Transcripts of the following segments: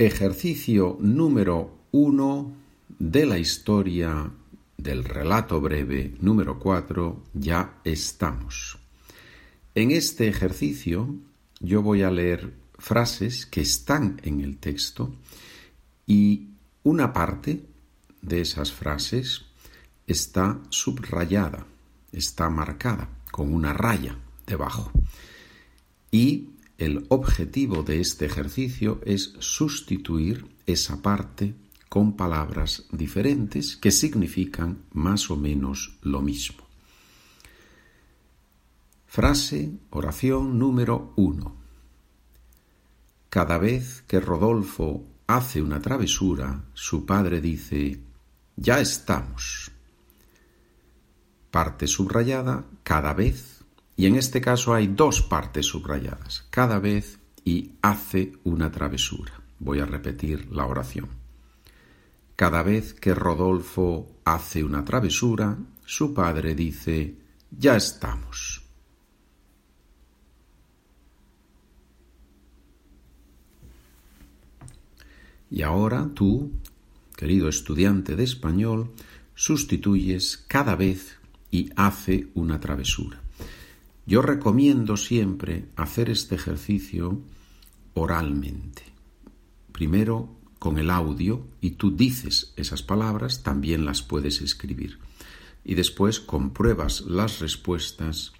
Ejercicio número uno de la historia del relato breve número cuatro. Ya estamos. En este ejercicio yo voy a leer frases que están en el texto y una parte de esas frases está subrayada, está marcada con una raya debajo. Y el objetivo de este ejercicio es sustituir esa parte con palabras diferentes que significan más o menos lo mismo. Frase, oración número uno. Cada vez que Rodolfo hace una travesura, su padre dice, ya estamos. Parte subrayada, cada vez y en este caso hay dos partes subrayadas, cada vez y hace una travesura. Voy a repetir la oración. Cada vez que Rodolfo hace una travesura, su padre dice, ya estamos. Y ahora tú, querido estudiante de español, sustituyes cada vez y hace una travesura. Yo recomiendo siempre hacer este ejercicio oralmente. Primero con el audio y tú dices esas palabras, también las puedes escribir. Y después compruebas las respuestas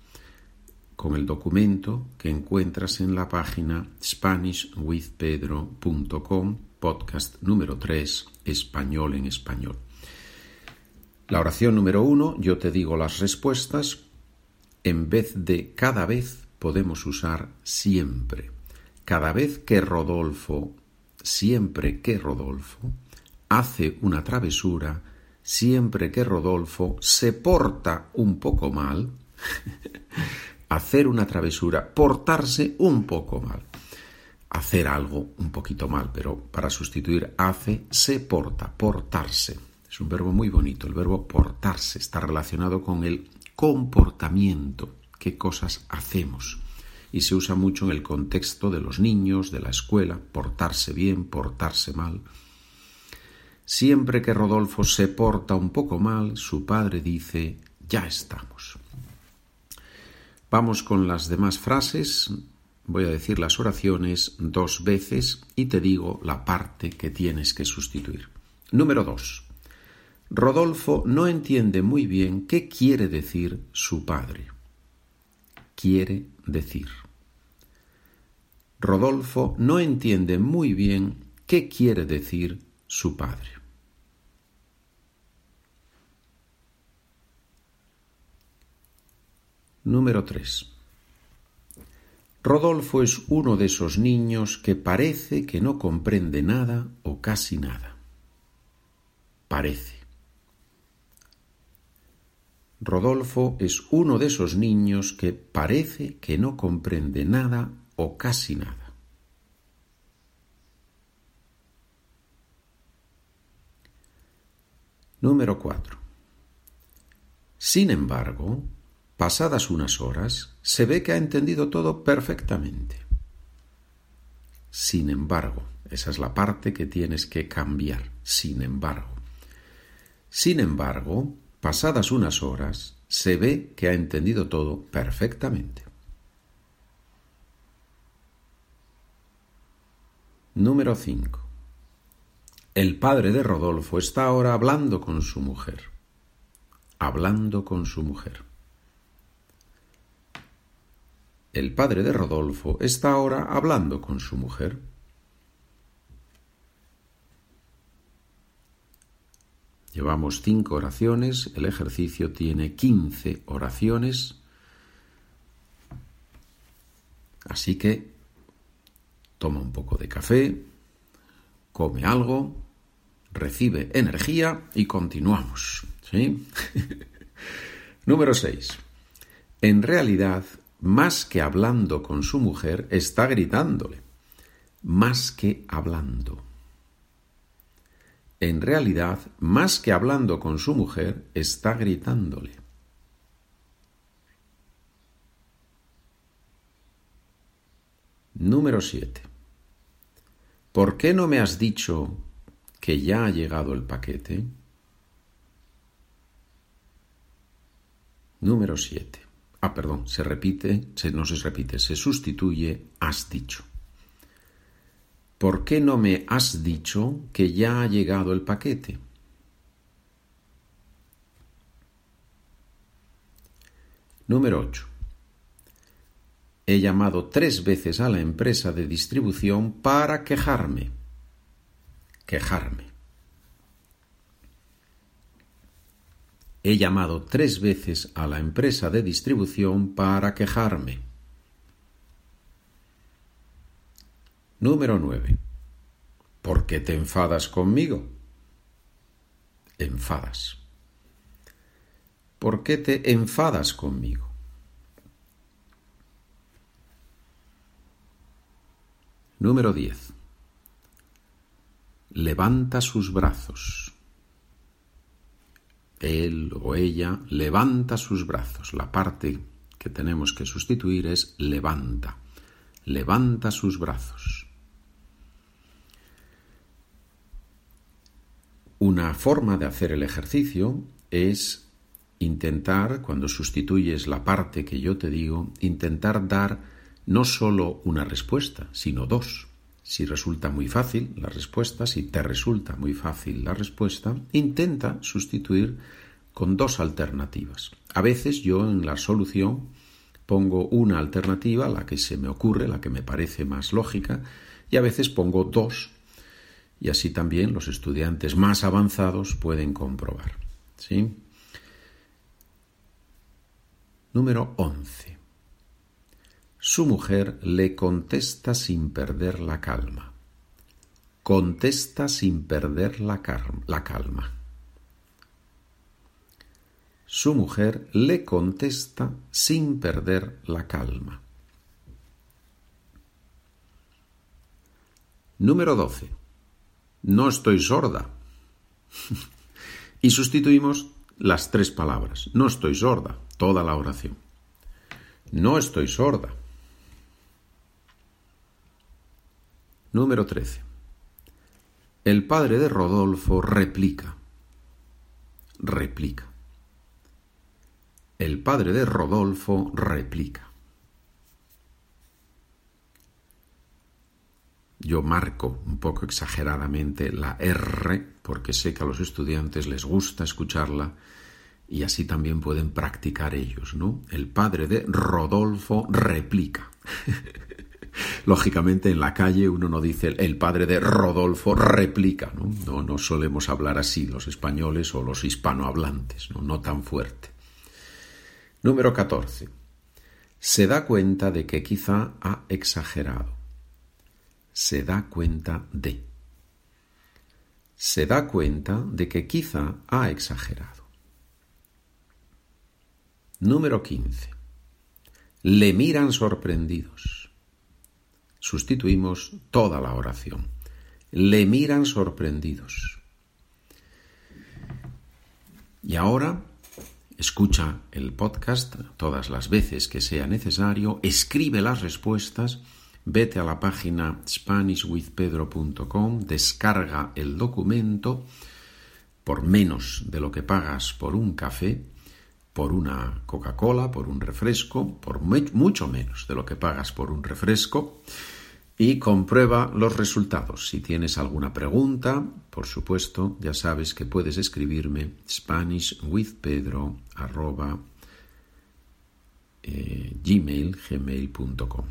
con el documento que encuentras en la página SpanishWithPedro.com, podcast número 3, español en español. La oración número uno, yo te digo las respuestas, en vez de cada vez podemos usar siempre. Cada vez que Rodolfo, siempre que Rodolfo, hace una travesura, siempre que Rodolfo se porta un poco mal, hacer una travesura, portarse un poco mal, hacer algo un poquito mal, pero para sustituir hace, se porta, portarse. Es un verbo muy bonito, el verbo portarse está relacionado con el comportamiento, qué cosas hacemos. Y se usa mucho en el contexto de los niños, de la escuela, portarse bien, portarse mal. Siempre que Rodolfo se porta un poco mal, su padre dice, ya estamos. Vamos con las demás frases. Voy a decir las oraciones dos veces y te digo la parte que tienes que sustituir. Número dos. Rodolfo no entiende muy bien qué quiere decir su padre. Quiere decir. Rodolfo no entiende muy bien qué quiere decir su padre. Número 3. Rodolfo es uno de esos niños que parece que no comprende nada o casi nada. Parece. Rodolfo es uno de esos niños que parece que no comprende nada o casi nada. Número 4. Sin embargo, pasadas unas horas, se ve que ha entendido todo perfectamente. Sin embargo, esa es la parte que tienes que cambiar. Sin embargo. Sin embargo, Pasadas unas horas, se ve que ha entendido todo perfectamente. Número 5. El padre de Rodolfo está ahora hablando con su mujer. Hablando con su mujer. El padre de Rodolfo está ahora hablando con su mujer. Llevamos cinco oraciones, el ejercicio tiene quince oraciones, así que toma un poco de café, come algo, recibe energía y continuamos. ¿sí? Número 6. En realidad, más que hablando con su mujer, está gritándole. Más que hablando. En realidad, más que hablando con su mujer, está gritándole. Número 7. ¿Por qué no me has dicho que ya ha llegado el paquete? Número 7. Ah, perdón, se repite, se, no se repite, se sustituye has dicho. ¿Por qué no me has dicho que ya ha llegado el paquete? Número 8. He llamado tres veces a la empresa de distribución para quejarme. Quejarme. He llamado tres veces a la empresa de distribución para quejarme. Número 9. ¿Por qué te enfadas conmigo? Enfadas. ¿Por qué te enfadas conmigo? Número 10. Levanta sus brazos. Él o ella levanta sus brazos. La parte que tenemos que sustituir es levanta. Levanta sus brazos. Una forma de hacer el ejercicio es intentar, cuando sustituyes la parte que yo te digo, intentar dar no solo una respuesta, sino dos. Si resulta muy fácil la respuesta, si te resulta muy fácil la respuesta, intenta sustituir con dos alternativas. A veces yo en la solución pongo una alternativa, la que se me ocurre, la que me parece más lógica, y a veces pongo dos, y así también los estudiantes más avanzados pueden comprobar. ¿sí? Número 11. Su mujer le contesta sin perder la calma. Contesta sin perder la, la calma. Su mujer le contesta sin perder la calma. Número 12. No estoy sorda. y sustituimos las tres palabras. No estoy sorda toda la oración. No estoy sorda. Número 13. El padre de Rodolfo replica. Replica. El padre de Rodolfo replica. Yo marco un poco exageradamente la R porque sé que a los estudiantes les gusta escucharla y así también pueden practicar ellos, ¿no? El padre de Rodolfo replica. Lógicamente en la calle uno no dice el padre de Rodolfo replica, ¿no? No, no solemos hablar así los españoles o los hispanohablantes, ¿no? No tan fuerte. Número 14. Se da cuenta de que quizá ha exagerado. Se da cuenta de. Se da cuenta de que quizá ha exagerado. Número 15. Le miran sorprendidos. Sustituimos toda la oración. Le miran sorprendidos. Y ahora escucha el podcast todas las veces que sea necesario, escribe las respuestas, vete a la página SpanishWithPedro.com, descarga el documento por menos de lo que pagas por un café por una Coca-Cola, por un refresco, por mucho menos de lo que pagas por un refresco y comprueba los resultados. Si tienes alguna pregunta, por supuesto, ya sabes que puedes escribirme spanishwithpedro eh, gmail.com.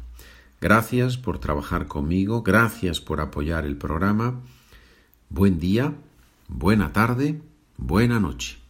Gracias por trabajar conmigo, gracias por apoyar el programa. Buen día, buena tarde, buena noche.